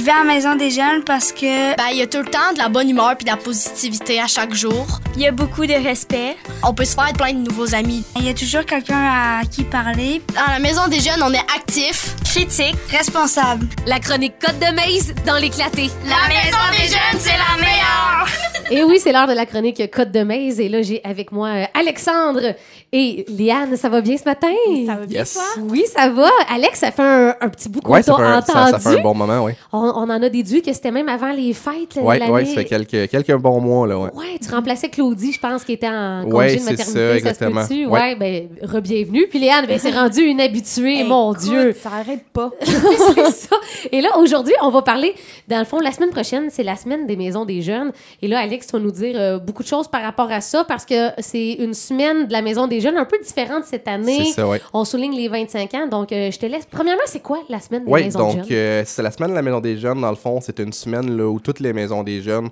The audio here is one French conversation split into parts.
Je vais à la maison des jeunes parce que Ben, il y a tout le temps de la bonne humeur puis de la positivité à chaque jour. il y a beaucoup de respect. On peut se faire plein de nouveaux amis. Il y a toujours quelqu'un à qui parler. Dans la maison des jeunes, on est actif. Critique, responsable. La chronique Côte de Maze dans l'éclaté. La maison des jeunes, c'est la meilleure! Et oui, c'est l'heure de la chronique Côte de Maze. Et là, j'ai avec moi euh, Alexandre et Liane. Ça va bien ce matin? Ça va bien, Yes. toi? Oui, ça va. Alex, ça fait un, un petit bout qu'on Ouais, ça t'a fait, un, ça, entendu. ça fait un bon moment, oui. on, on en a déduit que c'était même avant les fêtes. Oui, l'année. ouais, ça fait quelques, quelques bons mois, là, ouais. Ouais, tu remplaçais Claudie, je pense, qui était en congé Ouais, de c'est maternité. ça, se exactement. peut-tu? Ouais. Ouais, ben, re-bienvenue. Puis Léane, ben, c'est rendu une habituée, Hey, mon écoute, Dieu. Ça arrête pas. c'est ça. Et là, aujourd'hui, on va parler, dans le fond, la semaine prochaine, c'est la semaine des maisons des jeunes. Et là, Alex va nous dire euh, beaucoup de choses par rapport à ça parce que c'est une semaine de la maison des jeunes un peu différente cette année. C'est ça, oui. On souligne les 25 ans. Donc, euh, je te laisse. Premièrement, c'est quoi la semaine des Oui, maisons des donc jeunes? euh, c'est la semaine de la Maison des Jeunes. Dans le fond, c'est une semaine là, où toutes les maisons des jeunes,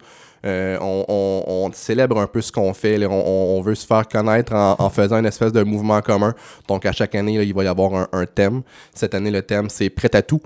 euh, on, célèbre un peu ce qu'on fait. On, veut se faire connaître en, faisant une espèce de mouvement commun. Donc, à chaque année, il va y avoir un, un thème. Cette année, le thème, c'est Prêt à tout.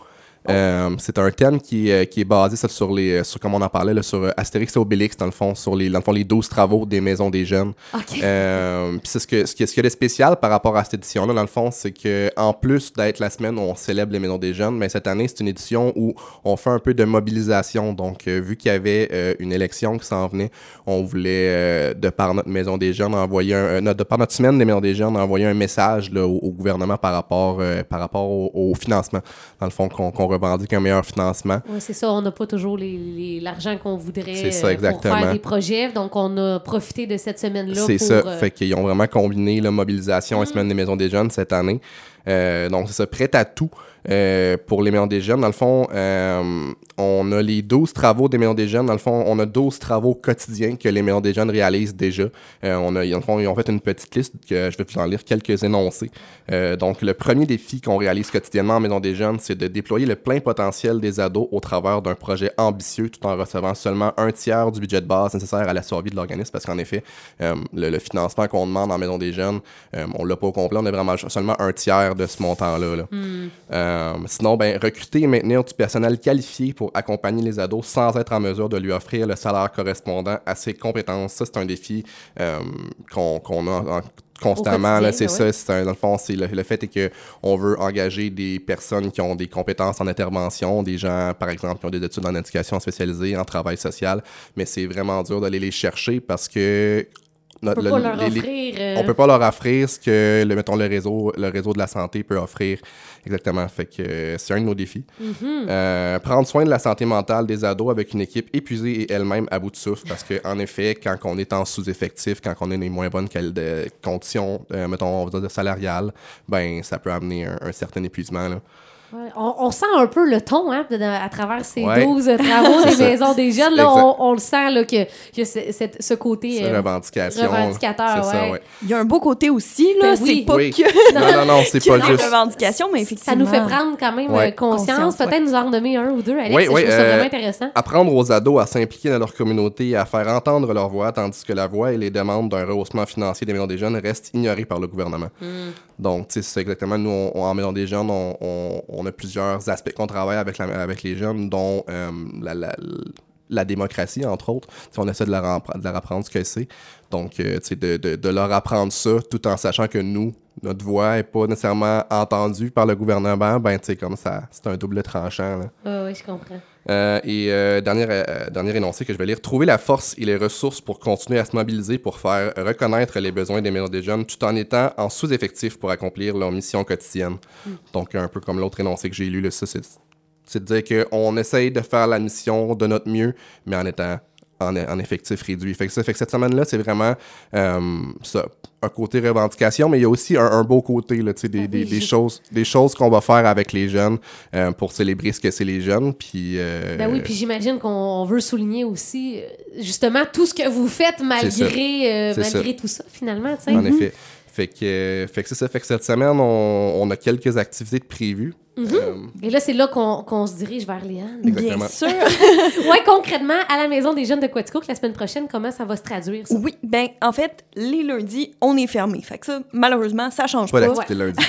Euh, c'est un thème qui, est- qui est basé ça, sur les sur comme on en parlait là, sur euh, Astérix et Obélix dans le fond sur les dans le fond les 12 travaux des maisons des jeunes OK. euh, puis c'est ce que ce qui ce qu'il y a de spécial par rapport à cette édition là dans le fond c'est que en plus d'être la semaine où on célèbre les maisons des jeunes mais cette année c'est une édition où on fait un peu de mobilisation donc euh, vu qu'il y avait euh, une élection qui s'en venait on voulait euh, de par notre maison des jeunes envoyer un euh, de par notre semaine des maisons des jeunes envoyer un message là, au, au gouvernement par rapport euh, par rapport au, au financement dans le fond qu'on qu'on revendique un meilleur financement Oui, c'est ça. On n'a pas toujours l'argent qu'on voudrait ça, euh, pour faire des projets. Donc, on a profité de cette semaine-là C'est ça. euh, Fait qu'ils ont vraiment combiné la mobilisation et semaine des maisons des jeunes cette année. Euh, donc, c'est ça, prêt à tout euh, pour les maisons des jeunes. Dans le fond, euh, on a les 12 travaux des maisons des jeunes. Dans le fond, on a 12 travaux quotidiens que les maisons des jeunes réalisent déjà. Euh, on a, ils, ont, ils ont fait une petite liste que je vais vous en lire quelques énoncés. Euh, donc, le premier défi qu'on réalise quotidiennement en maison des jeunes, c'est de déployer le plein potentiel des ados au travers d'un projet ambitieux tout en recevant seulement un tiers du budget de base nécessaire à la survie de l'organisme parce qu'en effet, euh, le, le financement qu'on demande en maison des jeunes, euh, on l'a pas au complet, on a vraiment seulement un tiers de ce montant-là. là. Euh, sinon, ben, recruter et maintenir du personnel qualifié pour accompagner les ados sans être en mesure de lui offrir le salaire correspondant à ses compétences. Ça, c'est un défi euh, qu'on qu'on a en- en- constamment. C'est ça, c'est dans le fond, c'est le, le fait est que on veut engager des personnes qui ont des compétences en intervention, des gens, par exemple, qui ont des études en éducation spécialisée, en travail social, mais c'est vraiment dur d'aller les chercher parce que on peut le- pas leur les- offrir... euh, on peut pas leur offrir ce que le, mettons, le, réseau, le réseau de la santé peut offrir. Exactement. Fait que euh, c'est un de nos défis. Mhm. Euh, prendre soin de la santé mentale des ados avec une équipe épuisée et elle-même à bout de souffle. Parce que en effet, quand on est en sous-effectif, quand on est dans les moins bonnes de- conditions, euh, mettons, on va dire salariales, ben ça peut amener un, un certain épuisement. Là. Ouais, on, on sent un peu le ton hein, de- de- à travers ces Ouais. 12 travaux des maisons des jeunes. Là, on, on le sent là, que, que c'est- c'est- ce côté C'est euh, revendication. revendicateur. Ça. Il y a un beau côté aussi, là. Ben oui. C'est pas Oui. que, Non, non, non, c'est pas juste. revendication, mais Ça nous fait prendre quand même Ouais. euh, conscience. Peut-être nous en nommer un ou deux, Alex. Oui, je trouve ça euh, vraiment intéressant. Apprendre aux ados à s'impliquer dans leur communauté et à faire entendre leur voix, tandis que la voix et les demandes d'un rehaussement financier des maisons des jeunes restent ignorées par le gouvernement. Donc, tu sais, c'est exactement, nous, on, on- en maison des jeunes, on, on- a plusieurs aspects qu'on travaille avec, la- avec les jeunes, dont euh, la, la- la démocratie, entre autres. On essaie de leur, de leur apprendre ce que c'est. Donc, euh, de, de- de leur apprendre ça, tout en sachant que nous, notre voix n'est pas nécessairement entendue par le gouvernement, ben, tu sais, comme ça, c'est un double tranchant, là. Oui, oui, je comprends. Euh, et euh, dernier, euh, dernier énoncé que je vais lire. Trouver la force et les ressources pour continuer à se mobiliser pour faire reconnaître les besoins des maisons des jeunes tout en étant en sous-effectif pour accomplir leur mission quotidienne. Donc, un peu comme l'autre énoncé que j'ai lu, là, ça, c'est c'est de dire qu'on essaye de faire la mission de notre mieux, mais en étant en, en effectif réduit. Fait que, ça, fait que cette semaine-là, c'est vraiment euh, ça, un côté revendication, mais il y a aussi un, un beau côté, là, des, des, des choses, des choses qu'on va faire avec les jeunes euh, pour célébrer ce que c'est les jeunes. Puis, euh, Ben oui, puis j'imagine qu'on veut souligner aussi justement tout ce que vous faites malgré, malgré tout ça, finalement. En effet. Fait que, fait que c'est ça. Fait que cette semaine, on, on a quelques activités de prévues. Euh, Et là, c'est là qu'on qu'on se dirige vers Léane. Exactement. Bien sûr. ouais, concrètement, à la Maison des Jeunes de Quaticook, la semaine prochaine, comment ça va se traduire, ça? Oui, ben en fait, les lundis, on est fermé. Fait que ça, malheureusement, ça change pas pas. d'activité lundi.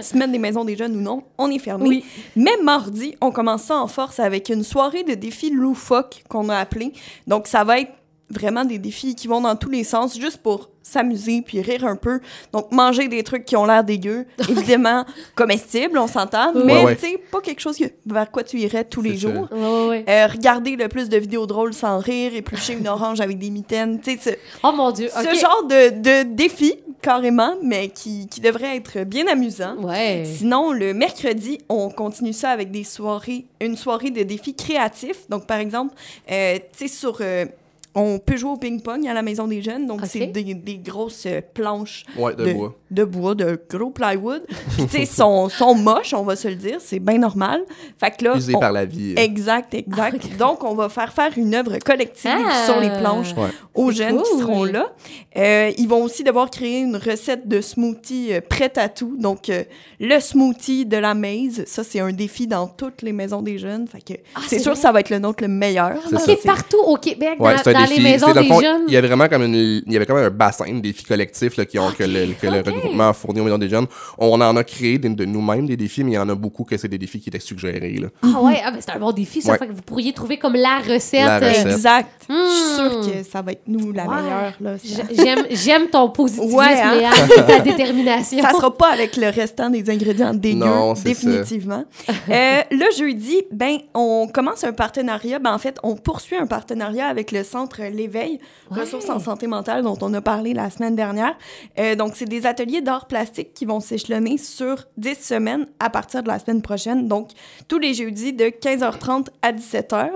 Semaine des maisons des jeunes ou non, on est fermé. Oui. Mais mardi, on commence ça en force avec une soirée de défis loufoques qu'on a appelé. Donc, ça va être vraiment des défis qui vont dans tous les sens, juste pour s'amuser puis rire un peu. Donc, manger des trucs qui ont l'air dégueux, évidemment comestibles, on s'entend, mais Ouais, ouais. tu sais, pas quelque chose que- vers quoi tu irais tous les jours. Ouais, ouais, ouais. Euh, regarder le plus de vidéos drôles sans rire, éplucher une orange avec des mitaines, tu sais, ce- Oh mon Dieu, ce genre de, de défi, carrément, mais qui, qui devrait être bien amusant. Ouais. Sinon, le mercredi, on continue ça avec des soirées, une soirée de défis créatifs. Donc, par exemple, euh, tu sais, sur. euh, on peut jouer au ping-pong à la Maison des Jeunes. Donc, c'est des, des grosses euh, planches Ouais, de, de, bois. de bois, de gros plywood. Puis, tu sais, sont, sont moches, on va se le dire. C'est bien normal. Fait que là. Usé on- par la vie. Exact, exact. Ah. Donc, on va faire faire une œuvre collective Ah. sur les planches Ouais. aux jeunes qui seront là. Euh, ils vont aussi devoir créer une recette de smoothie euh, prête à tout. Donc, euh, le smoothie de la maize, ça, c'est un défi dans toutes les maisons des jeunes. Fait que Ah, c'est sûr vrai? ça va être le nôtre le meilleur. C'est partout au Québec, Ouais, dans, les maisons C'est, dans le des fond, jeunes. Il y avait vraiment comme une, il y avait comme un bassin de défis collectifs là, qui ont, que le, que le regroupement a fourni aux maisons des jeunes. On en a créé de nous-mêmes des défis, mais il y en a beaucoup que c'est des défis qui étaient suggérés. Là. Ah ouais, ah, ben c'est un bon défi, ça. Ouais. Fait que vous pourriez trouver comme la recette. La recette. Exact. Je suis Hmm. sûre que ça va être nous la Ouais. meilleure. Là. J'aime, j'aime ton positivisme, Ouais, hein? Léa, ta détermination. ça sera pas avec le restant des ingrédients dégueux, Non, définitivement. Euh, le jeudi, ben, on commence un partenariat. Ben, en fait, on poursuit un partenariat avec le Centre L'Éveil, Ouais. ressources en santé mentale, dont on a parlé la semaine dernière. Euh, donc, c'est des ateliers d'art plastique qui vont s'échelonner sur 10 semaines à partir de la semaine prochaine. Donc, tous les jeudis de 15h30 à 17h.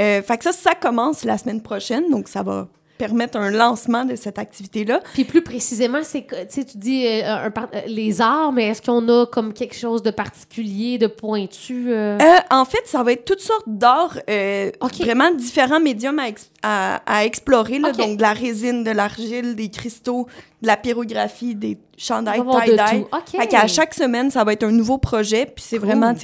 Euh, fait que ça, ça commence la semaine prochaine. Donc, ça va permettre un lancement de cette activité-là. Puis plus précisément, c'est tu dis euh, un euh, les arts, mais est-ce qu'on a comme quelque chose de particulier, de pointu? euh? Euh, en fait, ça va être toutes sortes d'art, Ok. vraiment différents médiums à, ex- à, à explorer. Là. Donc, de la résine, de l'argile, des cristaux, de la pyrographie, des chandails tie-dye. tout. OK. Fait qu'à chaque semaine, ça va être un nouveau projet. Puis c'est Cool. vraiment,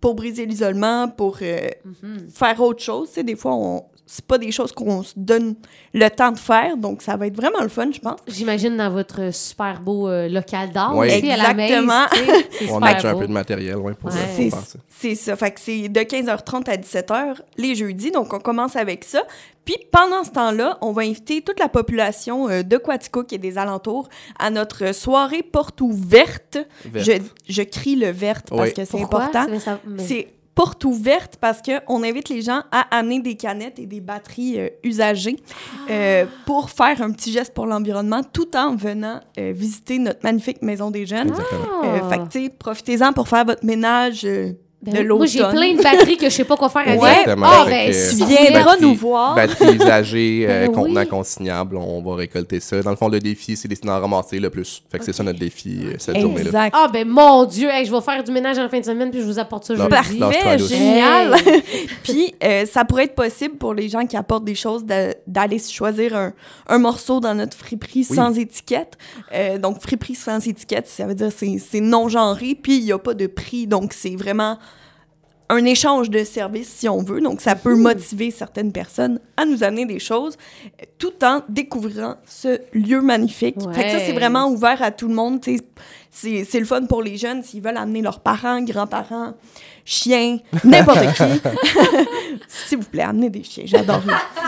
pour briser l'isolement, pour Mhm. faire autre chose. Tu sais, des fois, on... c'est pas des choses qu'on se donne le temps de faire. Donc, ça va être vraiment le fun, je pense. J'imagine dans votre super beau euh, local d'art Ouais. aussi, à la Exactement. On a déjà un peu de matériel ouais, pour, Ouais. C'est ça. c'est ça. Fait que c'est de 15h30 à 17h les jeudis. Donc, on commence avec ça. Puis, pendant ce temps-là, on va inviter toute la population euh, de Quaticook et des alentours à notre soirée porte ouverte. Verte. Je, je crie le verte parce Oui. que c'est important. Mais ça- mais- C'est porte ouverte parce qu'on invite les gens à amener des canettes et des batteries euh, usagées euh, pour faire un petit geste pour l'environnement tout en venant euh, visiter notre magnifique maison des jeunes. Euh, Ah. fait que, tu sais, profitez-en pour faire votre ménage euh, Ben de oui. l'automne. Moi, j'ai plein de batteries que je sais pas quoi faire avec. Exactement. Ah, ben, que, si Tu viendras nous voir. Batteries usagées, euh, Ben contenants oui. consignables, on va récolter ça. Dans le fond, le défi, c'est d'essayer d'en ramasser le plus. Fait que c'est ça notre défi euh, cette journée-là. Exact. Ah, ben mon Dieu, hey, je vais faire du ménage en fin de semaine puis je vous apporte ça jeudi. Parfait, génial. Hey. Puis, euh, ça pourrait être possible pour les gens qui apportent des choses d'aller se choisir un, un morceau dans notre friperie Oui. sans étiquette. Euh, donc, friperie sans étiquette, ça veut dire c'est c'est non-genré, puis il n'y a pas de prix. Donc, c'est vraiment un échange de services, si on veut. Donc, ça peut motiver certaines personnes à nous amener des choses tout en découvrant ce lieu magnifique. Fait que ça, c'est vraiment ouvert à tout le monde. c'est le fun pour les jeunes s'ils veulent amener leurs parents, grands-parents, chiens, n'importe qui. S'il vous plaît, amenez des chiens, j'adore.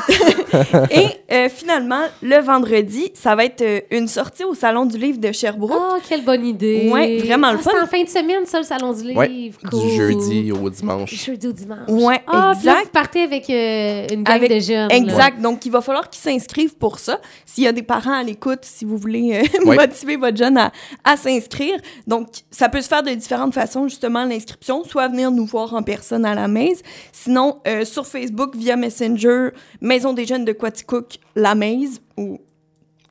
Et euh, finalement, le vendredi, ça va être euh, une sortie au Salon du Livre de Sherbrooke. Oh, quelle bonne idée. Ouais, vraiment le Ah, C'est fun. en fin de semaine, ça, le salon du livre. Ouais, Cool. Du jeudi au dimanche. Du jeudi au dimanche. Ouais, ah, puis là, exact. vous partez avec euh, une gang Avec- de jeunes. Exact. Donc, il va falloir qu'ils s'inscrivent pour ça. S'il y a des parents à l'écoute, si vous voulez euh, Ouais. motiver votre jeune à, à s'inscrire. Donc, ça peut se faire de différentes façons, justement, l'inscription. Soit venir nous voir en personne à la maison. Sinon, euh, sur Facebook, via Messenger, Maison des jeunes de Quaticook, la maison, ou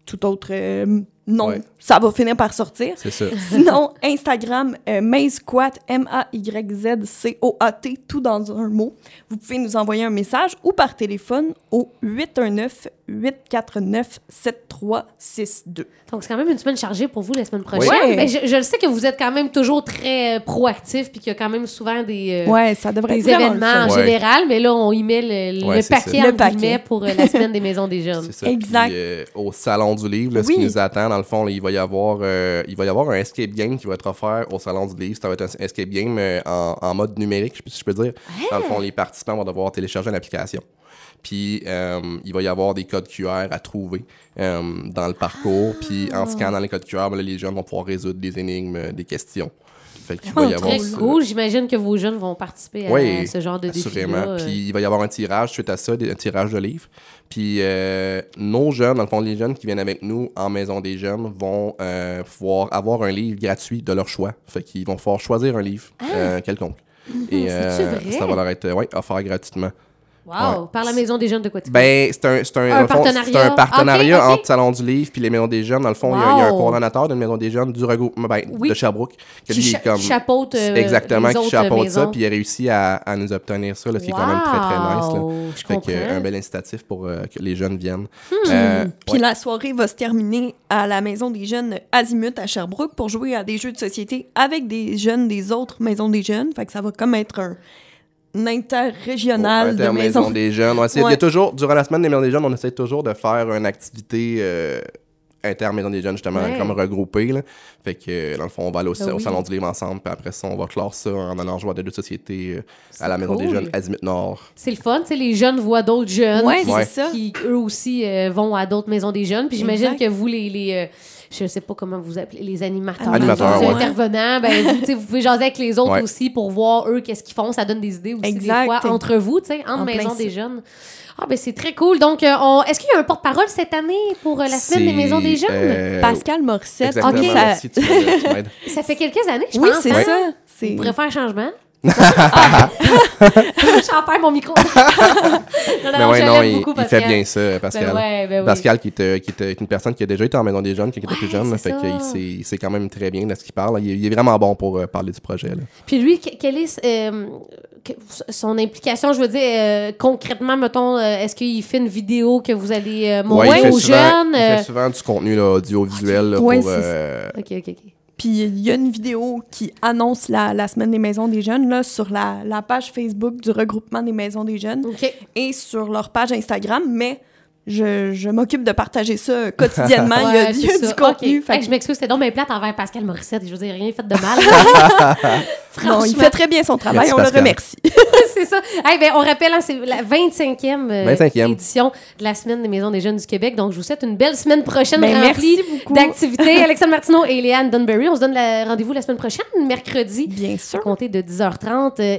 tout autre euh, non, Ouais. ça va finir par sortir. C'est ça. Sinon, Instagram, euh, Maysquat, M-A-Y-Z-C-O-A-T, tout dans un mot. Vous pouvez nous envoyer un message ou par téléphone au 819-849-7362. Donc, c'est quand même une semaine chargée pour vous la semaine prochaine. Ouais. Ben, je, je le sais que vous êtes quand même toujours très euh, proactif puis qu'il y a quand même souvent des, euh, Ouais, ça devrait des événements en. Ouais. général, mais là, on y met le, le paquet, entre Le paquet. pour euh, la semaine des maisons des jeunes. C'est ça. Exact. Puis, euh, au salon du livre, là, ce Oui. qui nous attend, dans le fond, là, il va y avoir, euh, il va y avoir un escape game qui va être offert au salon du livre. Ça va être un escape game euh, en, en mode numérique, je- si je peux dire. Dans le fond, les participants vont devoir télécharger une application. Puis euh, il va y avoir des codes QR à trouver euh, dans le parcours. Puis en scannant les codes QR, ben là, les jeunes vont pouvoir résoudre des énigmes, des questions. Fait qu'il va y avoir Très cool. J'imagine que vos jeunes vont participer à Oui, ce genre de défi Assurément. Puis il va y avoir un tirage suite à ça, un tirage de livres. Puis euh, nos jeunes, dans le fond, les jeunes qui viennent avec nous en maison des jeunes vont euh, pouvoir avoir un livre gratuit de leur choix. Fait qu'ils vont pouvoir choisir un livre euh, quelconque. Et Ah! C'est-tu vrai? ça va leur être euh, ouais, offert gratuitement. Wow! Par la maison des jeunes de Quatico. Ben, c'est un, c'est un, Un partenariat. un partenariat entre Salon du Livre puis les Maisons des Jeunes. Dans le fond, il y a- il y, a un coordonnateur de la Maison des Jeunes du regroupement ben, Oui. de Sherbrooke qui qui lui, cha- comme chapeaute euh, exactement qui chapeaute ça puis il a réussi à, à nous obtenir ça là, ce qui est quand même très très nice là. Je Fait comprends. euh, un bel incitatif pour euh, que les jeunes viennent. Hmm. Euh, Puis ouais. la soirée va se terminer à la Maison des Jeunes Azimut à Sherbrooke pour jouer à des jeux de société avec des jeunes des autres maisons des jeunes. Fait que ça va comme être un un interrégional de Intermaison maisons. des jeunes. Ouais, c'est- il y a Ouais. toujours, durant la semaine des maisons des jeunes, on essaie toujours de faire une activité euh, intermaison des jeunes, justement, Ouais. comme regroupée. Là. Fait que, dans le fond, on va aller au, Ah au oui. Salon du Livre ensemble, puis après ça, on va clore ça en allant jouer à des jeux de société euh, à la Maison des. Jeunes, Azimut Nord. C'est le fun, tu sais, les jeunes voient d'autres jeunes Ouais, qui, ça. eux aussi euh, vont à d'autres maisons des jeunes. Puis j'imagine que vous, les, les euh, je sais pas comment vous appelez, les animateurs, Animateurs, les ouais. intervenants, ben, vous, tu sais, vous pouvez jaser avec les autres Ouais. aussi pour voir eux qu'est-ce qu'ils font. Ça donne des idées aussi Exact. des fois entre vous, tu sais, entre En ça. des jeunes. Ah ben c'est très cool. Donc, euh, on... est-ce qu'il y a un porte-parole cette année pour euh, la semaine des maisons des jeunes? euh, Pascal Morissette. Ça- fait quelques années, je Oui, pense. c'est hein? ça. On pourrait faire un changement? Ah. J'en perds mon micro. non, Mais ouais, je non, il, fait Pascal. bien ça, Pascal. Ben ouais, ben oui. Pascal, qui, est, qui est une personne qui a déjà été en maison des jeunes, qui était plus Ouais, jeune, là, c'est fait qu'il sait, il sait quand même très bien de ce qu'il parle. Il est, il est vraiment bon pour euh, parler du projet. Là. Puis lui, que- quelle est euh, son implication? Je veux dire, euh, concrètement, mettons, euh, est-ce qu'il fait une vidéo que vous allez Ouais, montrer aux souvent, jeunes? Il fait souvent du contenu là, audiovisuel là, Ouais, pour. c'est- euh, OK, OK, OK. Puis il y a une vidéo qui annonce la, la semaine des maisons des jeunes là, sur la, la page Facebook du regroupement des maisons des jeunes et sur leur page Instagram, mais je, je m'occupe de partager ça quotidiennement. il y a, Ouais, il y a c'est du ça. contenu. Fait Hey, que- je m'excuse, c'était donc bien plate envers Pascal Morissette. Je veux dire, rien fait de mal. non, il fait très bien son travail, Merci, on le remercie. c'est ça. Hey, ben, on rappelle, hein, c'est la 25e, euh, 25e. édition de la Semaine des Maisons des Jeunes du Québec. Donc, je vous souhaite une belle semaine prochaine Ben, remplie merci beaucoup. d'activités. Alexandre Martineau et Léane Dunbury. On se donne rendez-vous la semaine prochaine, mercredi, Bien à sûr. compter de 10h30. euh,